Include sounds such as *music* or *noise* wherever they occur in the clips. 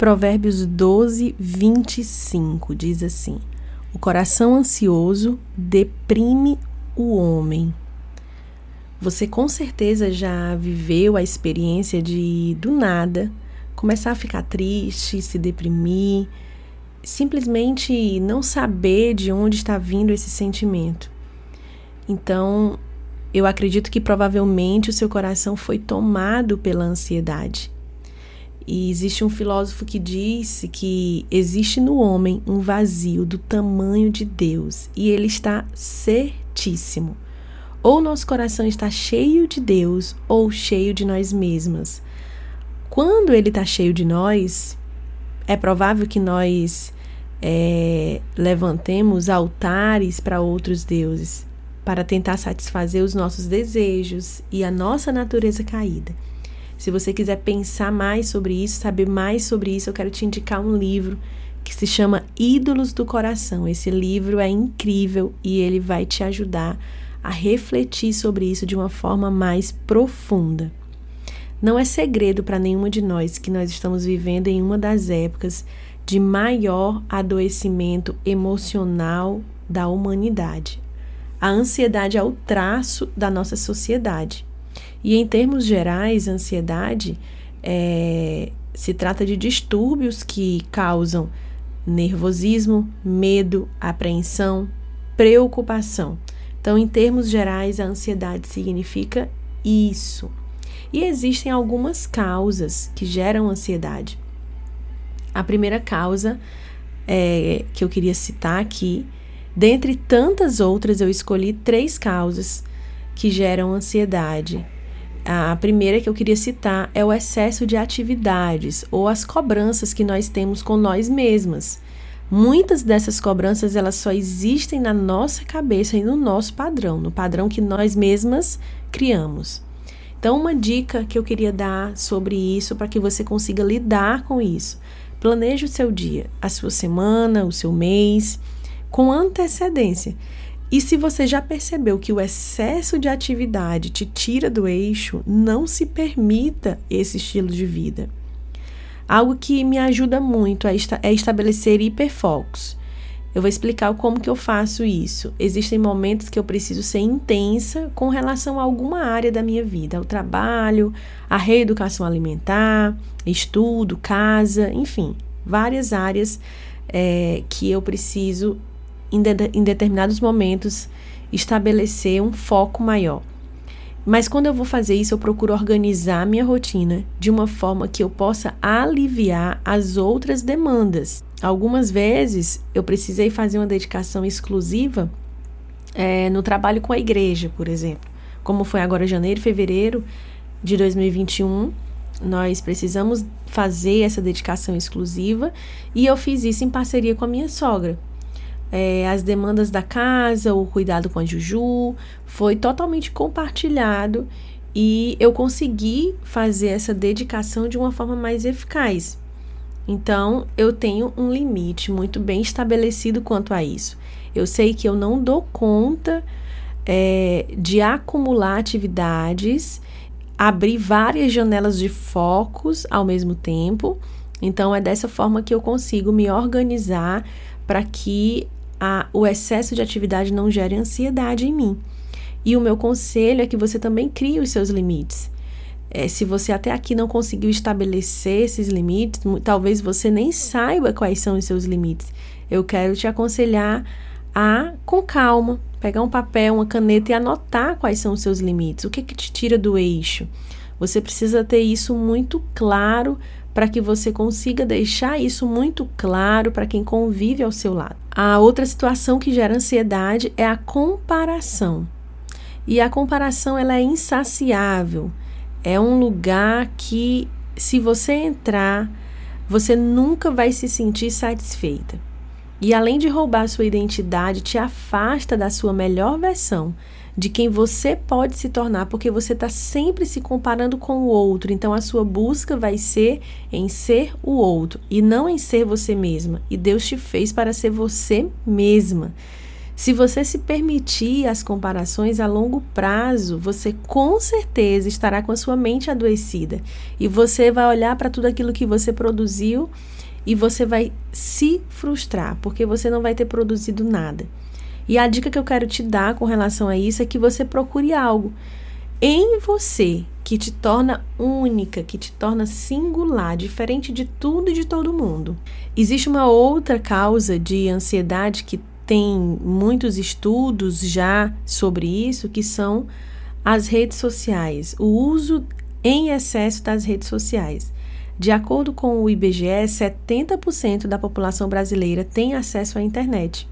Provérbios 12, 25 diz assim: O coração ansioso deprime o homem. Você com certeza já viveu a experiência de, do nada, começar a ficar triste, se deprimir, simplesmente não saber de onde está vindo esse sentimento. Então, eu acredito que provavelmente o seu coração foi tomado pela ansiedade. E existe um filósofo que disse que existe no homem um vazio do tamanho de Deus, e ele está certíssimo. Ou nosso coração está cheio de Deus ou cheio de nós mesmas. Quando ele está cheio de nós, é provável que nós é, levantemos altares para outros deuses, para tentar satisfazer os nossos desejos e a nossa natureza caída. Se você quiser pensar mais sobre isso, saber mais sobre isso, eu quero te indicar um livro que se chama Ídolos do Coração. Esse livro é incrível e ele vai te ajudar a refletir sobre isso de uma forma mais profunda. Não é segredo para nenhuma de nós que nós estamos vivendo em uma das épocas de maior adoecimento emocional da humanidade. A ansiedade é o traço da nossa sociedade. E em termos gerais, ansiedade é, se trata de distúrbios que causam nervosismo, medo, apreensão, preocupação. Então, em termos gerais, a ansiedade significa isso. E existem algumas causas que geram ansiedade. A primeira causa é, que eu queria citar aqui, dentre tantas outras, eu escolhi três causas que geram ansiedade. A primeira que eu queria citar é o excesso de atividades ou as cobranças que nós temos com nós mesmas. Muitas dessas cobranças elas só existem na nossa cabeça e no nosso padrão, no padrão que nós mesmas criamos. Então, uma dica que eu queria dar sobre isso para que você consiga lidar com isso. Planeje o seu dia, a sua semana, o seu mês, com antecedência. E se você já percebeu que o excesso de atividade te tira do eixo, não se permita esse estilo de vida. Algo que me ajuda muito é, é estabelecer hiperfocos. Eu vou explicar como que eu faço isso. Existem momentos que eu preciso ser intensa com relação a alguma área da minha vida, ao trabalho, à reeducação alimentar, estudo, casa, enfim, várias áreas é, que eu preciso, em, de, em determinados momentos, estabelecer um foco maior. Mas quando eu vou fazer isso, eu procuro organizar minha rotina de uma forma que eu possa aliviar as outras demandas. Algumas vezes eu precisei fazer uma dedicação exclusiva é, no trabalho com a igreja, por exemplo. Como foi agora janeiro e fevereiro de 2021, nós precisamos fazer essa dedicação exclusiva e eu fiz isso em parceria com a minha sogra é, as demandas da casa, o cuidado com a Juju, foi totalmente compartilhado e eu consegui fazer essa dedicação de uma forma mais eficaz. Então, eu tenho um limite muito bem estabelecido quanto a isso. Eu sei que eu não dou conta é, de acumular atividades, abrir várias janelas de focos ao mesmo tempo. Então, é dessa forma que eu consigo me organizar para que a, o excesso de atividade não gere ansiedade em mim. E o meu conselho é que você também crie os seus limites. É, se você até aqui não conseguiu estabelecer esses limites, talvez você nem saiba quais são os seus limites. Eu quero te aconselhar a, com calma, pegar um papel, uma caneta e anotar quais são os seus limites. O que, que te tira do eixo? Você precisa ter isso muito claro para que você consiga deixar isso muito claro para quem convive ao seu lado. A outra situação que gera ansiedade é a comparação. E a comparação ela é insaciável. É um lugar que se você entrar, você nunca vai se sentir satisfeita. E além de roubar sua identidade, te afasta da sua melhor versão de quem você pode se tornar, porque você está sempre se comparando com o outro. Então a sua busca vai ser em ser o outro e não em ser você mesma. E Deus te fez para ser você mesma. Se você se permitir as comparações a longo prazo, você com certeza estará com a sua mente adoecida e você vai olhar para tudo aquilo que você produziu e você vai se frustrar, porque você não vai ter produzido nada. E a dica que eu quero te dar com relação a isso é que você procure algo em você que te torna única, que te torna singular, diferente de tudo e de todo mundo. Existe uma outra causa de ansiedade que tem muitos estudos já sobre isso, que são as redes sociais, o uso em excesso das redes sociais. De acordo com o IBGE, 70% da população brasileira tem acesso à internet.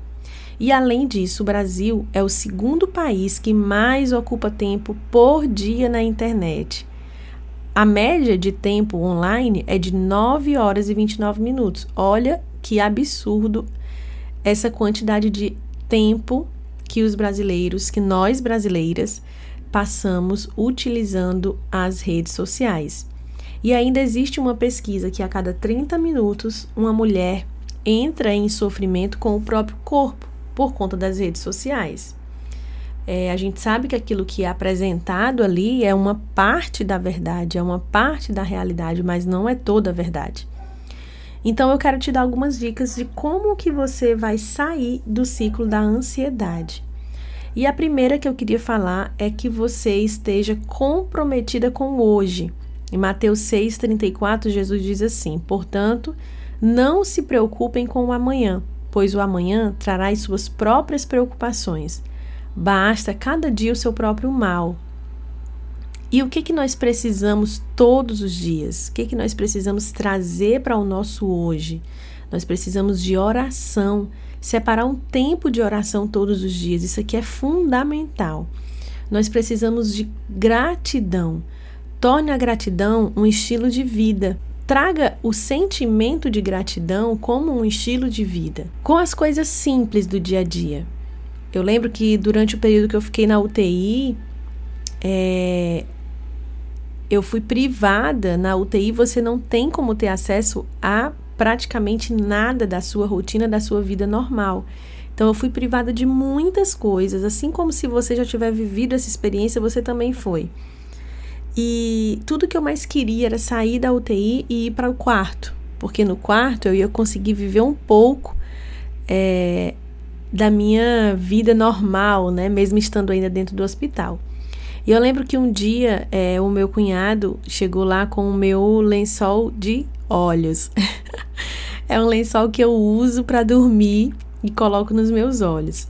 E além disso, o Brasil é o segundo país que mais ocupa tempo por dia na internet. A média de tempo online é de 9 horas e 29 minutos. Olha que absurdo essa quantidade de tempo que os brasileiros, que nós brasileiras, passamos utilizando as redes sociais. E ainda existe uma pesquisa que a cada 30 minutos uma mulher entra em sofrimento com o próprio corpo por conta das redes sociais. É, a gente sabe que aquilo que é apresentado ali é uma parte da verdade, é uma parte da realidade, mas não é toda a verdade. Então eu quero te dar algumas dicas de como que você vai sair do ciclo da ansiedade. E a primeira que eu queria falar é que você esteja comprometida com hoje. Em Mateus 6,34, Jesus diz assim: Portanto, não se preocupem com o amanhã, pois o amanhã trará as suas próprias preocupações. Basta cada dia o seu próprio mal. E o que, que nós precisamos todos os dias? O que, que nós precisamos trazer para o nosso hoje? Nós precisamos de oração, separar um tempo de oração todos os dias. Isso aqui é fundamental. Nós precisamos de gratidão. Torne a gratidão um estilo de vida. Traga o sentimento de gratidão como um estilo de vida, com as coisas simples do dia a dia. Eu lembro que durante o período que eu fiquei na UTI, é, eu fui privada. Na UTI você não tem como ter acesso a praticamente nada da sua rotina, da sua vida normal. Então eu fui privada de muitas coisas, assim como se você já tiver vivido essa experiência, você também foi. E tudo que eu mais queria era sair da UTI e ir para o quarto, porque no quarto eu ia conseguir viver um pouco é, da minha vida normal, né? Mesmo estando ainda dentro do hospital. E eu lembro que um dia é, o meu cunhado chegou lá com o meu lençol de olhos. *laughs* é um lençol que eu uso para dormir e coloco nos meus olhos.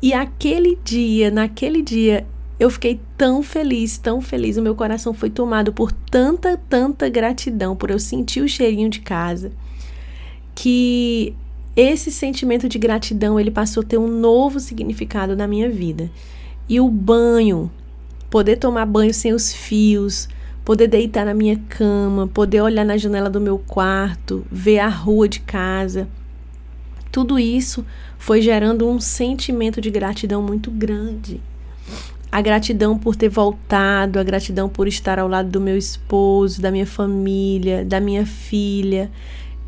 E aquele dia, naquele dia, eu fiquei tão feliz, tão feliz. O meu coração foi tomado por tanta, tanta gratidão, por eu sentir o cheirinho de casa, que esse sentimento de gratidão ele passou a ter um novo significado na minha vida. E o banho, poder tomar banho sem os fios, poder deitar na minha cama, poder olhar na janela do meu quarto, ver a rua de casa, tudo isso foi gerando um sentimento de gratidão muito grande a gratidão por ter voltado, a gratidão por estar ao lado do meu esposo, da minha família, da minha filha.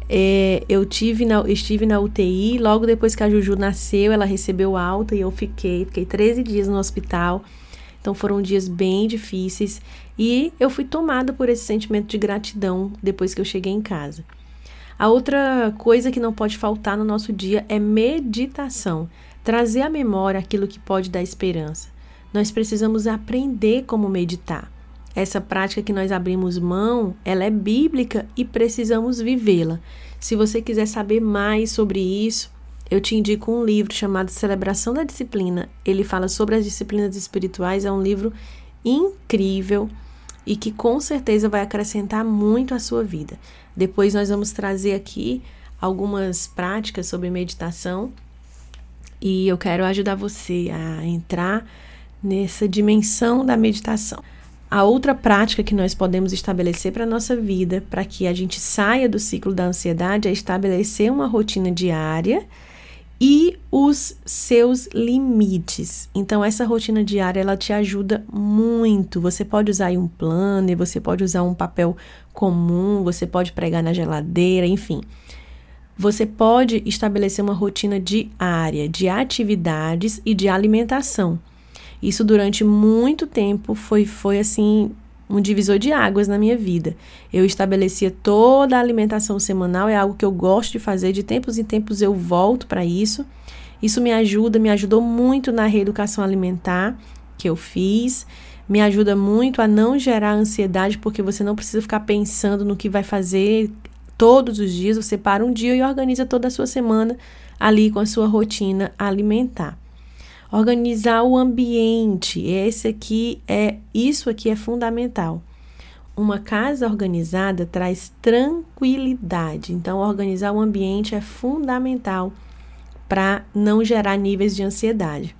É, eu tive na, estive na UTI, logo depois que a Juju nasceu, ela recebeu alta e eu fiquei, fiquei 13 dias no hospital. Então foram dias bem difíceis e eu fui tomada por esse sentimento de gratidão depois que eu cheguei em casa. A outra coisa que não pode faltar no nosso dia é meditação, trazer à memória aquilo que pode dar esperança nós precisamos aprender como meditar. Essa prática que nós abrimos mão, ela é bíblica e precisamos vivê-la. Se você quiser saber mais sobre isso, eu te indico um livro chamado Celebração da Disciplina. Ele fala sobre as disciplinas espirituais, é um livro incrível e que com certeza vai acrescentar muito à sua vida. Depois nós vamos trazer aqui algumas práticas sobre meditação e eu quero ajudar você a entrar nessa dimensão da meditação. A outra prática que nós podemos estabelecer para a nossa vida, para que a gente saia do ciclo da ansiedade, é estabelecer uma rotina diária e os seus limites. Então, essa rotina diária ela te ajuda muito. Você pode usar um planner, você pode usar um papel comum, você pode pregar na geladeira, enfim. Você pode estabelecer uma rotina diária de atividades e de alimentação. Isso durante muito tempo foi, foi assim um divisor de águas na minha vida. Eu estabelecia toda a alimentação semanal, é algo que eu gosto de fazer, de tempos em tempos eu volto para isso. Isso me ajuda, me ajudou muito na reeducação alimentar que eu fiz, me ajuda muito a não gerar ansiedade, porque você não precisa ficar pensando no que vai fazer todos os dias, você para um dia e organiza toda a sua semana ali com a sua rotina alimentar. Organizar o ambiente, esse aqui é isso aqui é fundamental. Uma casa organizada traz tranquilidade. Então, organizar o ambiente é fundamental para não gerar níveis de ansiedade.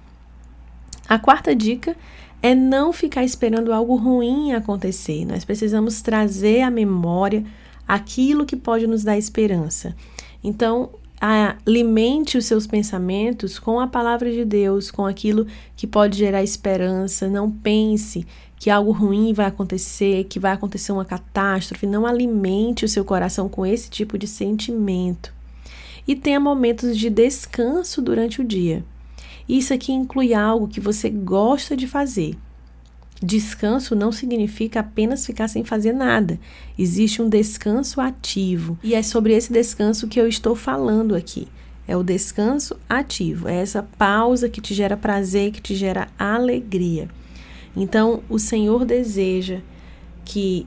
A quarta dica é não ficar esperando algo ruim acontecer. Nós precisamos trazer à memória aquilo que pode nos dar esperança. Então, alimente os seus pensamentos com a palavra de Deus, com aquilo que pode gerar esperança. Não pense que algo ruim vai acontecer, que vai acontecer uma catástrofe. Não alimente o seu coração com esse tipo de sentimento. E tenha momentos de descanso durante o dia. Isso aqui inclui algo que você gosta de fazer. Descanso não significa apenas ficar sem fazer nada. Existe um descanso ativo. E é sobre esse descanso que eu estou falando aqui. É o descanso ativo. É essa pausa que te gera prazer, que te gera alegria. Então, o Senhor deseja que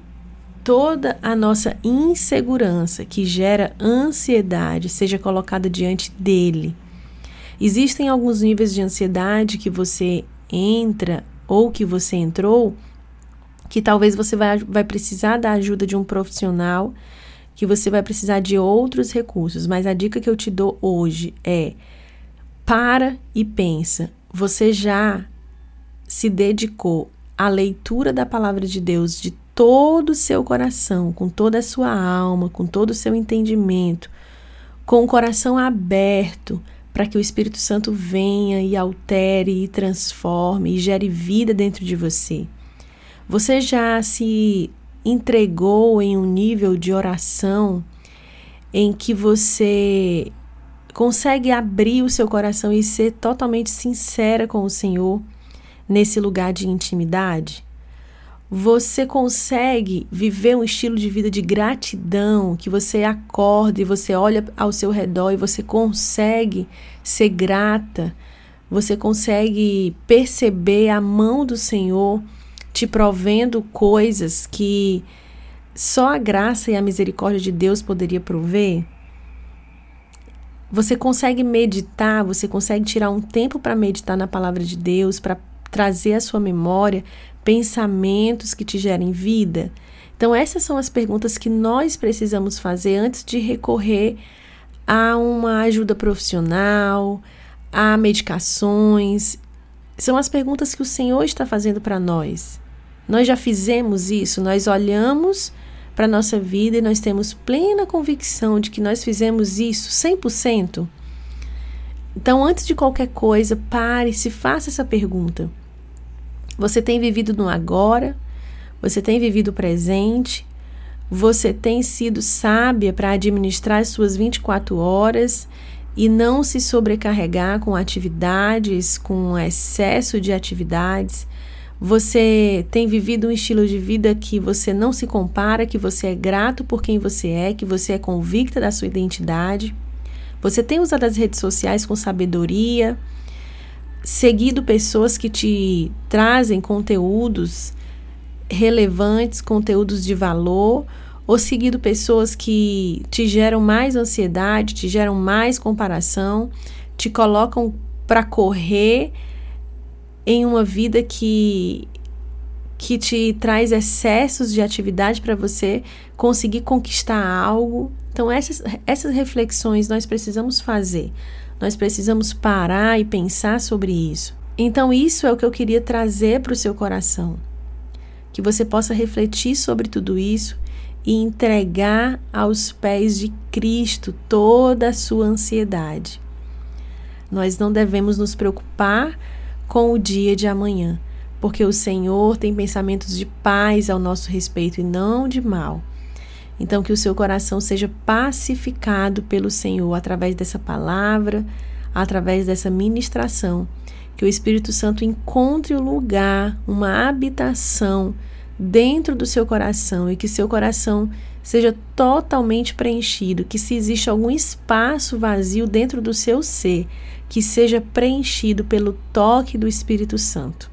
toda a nossa insegurança que gera ansiedade seja colocada diante dele. Existem alguns níveis de ansiedade que você entra ou que você entrou, que talvez você vai, vai precisar da ajuda de um profissional, que você vai precisar de outros recursos. Mas a dica que eu te dou hoje é: para e pensa. Você já se dedicou à leitura da palavra de Deus de todo o seu coração, com toda a sua alma, com todo o seu entendimento, com o coração aberto para que o Espírito Santo venha e altere e transforme e gere vida dentro de você. Você já se entregou em um nível de oração em que você consegue abrir o seu coração e ser totalmente sincera com o Senhor nesse lugar de intimidade? Você consegue viver um estilo de vida de gratidão, que você acorda e você olha ao seu redor e você consegue ser grata, você consegue perceber a mão do Senhor te provendo coisas que só a graça e a misericórdia de Deus poderia prover? Você consegue meditar, você consegue tirar um tempo para meditar na palavra de Deus, para trazer à sua memória pensamentos que te gerem vida? Então, essas são as perguntas que nós precisamos fazer antes de recorrer a uma ajuda profissional, a medicações. São as perguntas que o Senhor está fazendo para nós. Nós já fizemos isso, nós olhamos para a nossa vida e nós temos plena convicção de que nós fizemos isso 100%. Então, antes de qualquer coisa, pare, se faça essa pergunta. Você tem vivido no agora, você tem vivido o presente, você tem sido sábia para administrar as suas 24 horas e não se sobrecarregar com atividades, com excesso de atividades. Você tem vivido um estilo de vida que você não se compara, que você é grato por quem você é, que você é convicta da sua identidade. Você tem usado as redes sociais com sabedoria, seguido pessoas que te trazem conteúdos relevantes, conteúdos de valor, ou seguido pessoas que te geram mais ansiedade, te geram mais comparação, te colocam para correr em uma vida que que te traz excessos de atividade para você conseguir conquistar algo. Então essas essas reflexões nós precisamos fazer nós precisamos parar e pensar sobre isso. Então, isso é o que eu queria trazer para o seu coração. Que você possa refletir sobre tudo isso e entregar aos pés de Cristo toda a sua ansiedade. Nós não devemos nos preocupar com o dia de amanhã, porque o Senhor tem pensamentos de paz ao nosso respeito e não de mal. Então, que o seu coração seja pacificado pelo Senhor através dessa palavra, através dessa ministração. Que o Espírito Santo encontre um lugar, uma habitação dentro do seu coração e que seu coração seja totalmente preenchido, que se existe algum espaço vazio dentro do seu ser, que seja preenchido pelo toque do Espírito Santo.